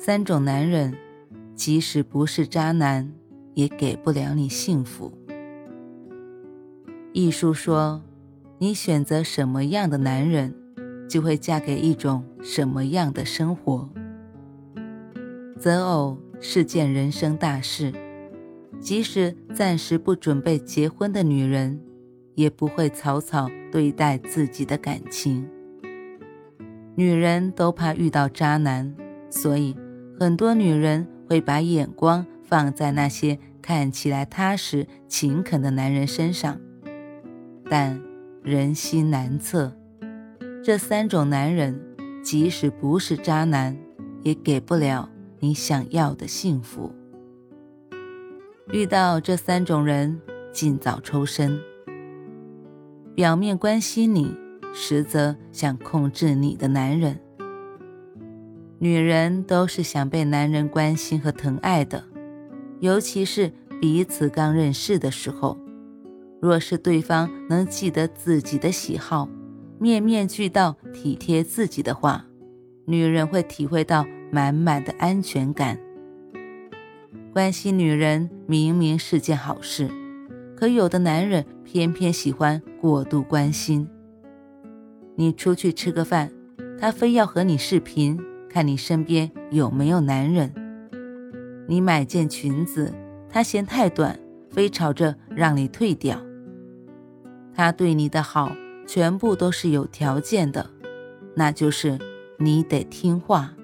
三种男人，即使不是渣男，也给不了你幸福。艺术说，你选择什么样的男人，就会嫁给一种什么样的生活。择偶是件人生大事，即使暂时不准备结婚的女人，也不会草草对待自己的感情。女人都怕遇到渣男，所以。很多女人会把眼光放在那些看起来踏实、勤恳的男人身上，但人心难测，这三种男人即使不是渣男，也给不了你想要的幸福。遇到这三种人，尽早抽身。表面关心你，实则想控制你的男人。女人都是想被男人关心和疼爱的，尤其是彼此刚认识的时候。若是对方能记得自己的喜好，面面俱到、体贴自己的话，女人会体会到满满的安全感。关心女人明明是件好事，可有的男人偏偏喜欢过度关心。你出去吃个饭，他非要和你视频。看你身边有没有男人。你买件裙子，他嫌太短，非吵着让你退掉。他对你的好全部都是有条件的，那就是你得听话。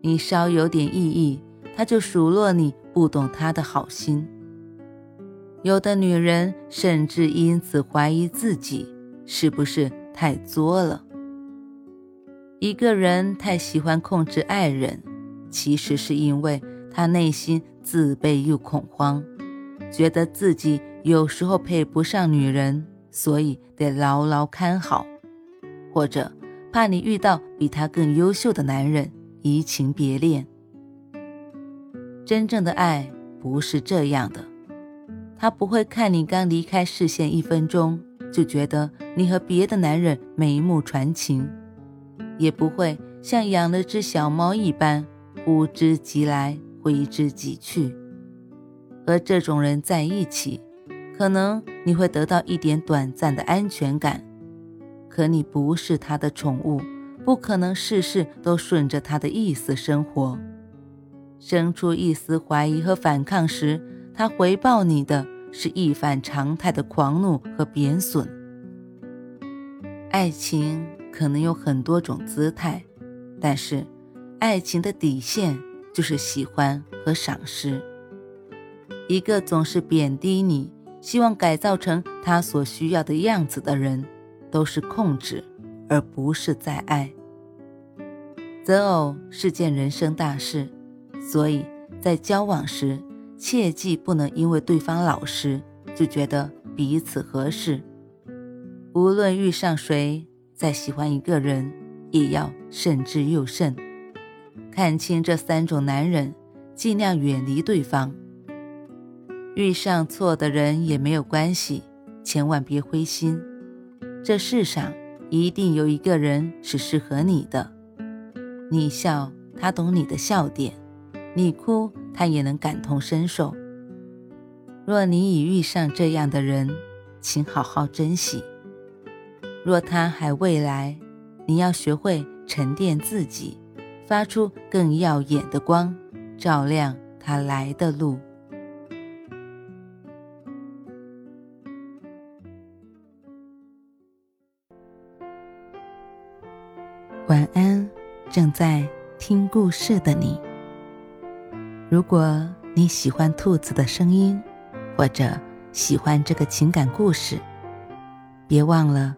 你稍有点异议，他就数落你不懂他的好心。有的女人甚至因此怀疑自己是不是太作了。一个人太喜欢控制爱人，其实是因为他内心自卑又恐慌，觉得自己有时候配不上女人，所以得牢牢看好，或者怕你遇到比他更优秀的男人，移情别恋。真正的爱不是这样的，他不会看你刚离开视线一分钟，就觉得你和别的男人眉目传情。也不会像养了只小猫一般，呼之即来，挥之即去。和这种人在一起，可能你会得到一点短暂的安全感，可你不是他的宠物，不可能事事都顺着他的意思生活。生出一丝怀疑和反抗时，他回报你的是一反常态的狂怒和贬损。爱情。可能有很多种姿态，但是爱情的底线就是喜欢和赏识。一个总是贬低你，希望改造成他所需要的样子的人，都是控制，而不是在爱。择偶是件人生大事，所以在交往时，切记不能因为对方老实就觉得彼此合适。无论遇上谁。再喜欢一个人，也要慎之又慎，看清这三种男人，尽量远离对方。遇上错的人也没有关系，千万别灰心。这世上一定有一个人是适合你的。你笑，他懂你的笑点；你哭，他也能感同身受。若你已遇上这样的人，请好好珍惜。若他还未来，你要学会沉淀自己，发出更耀眼的光，照亮他来的路。晚安，正在听故事的你。如果你喜欢兔子的声音，或者喜欢这个情感故事，别忘了。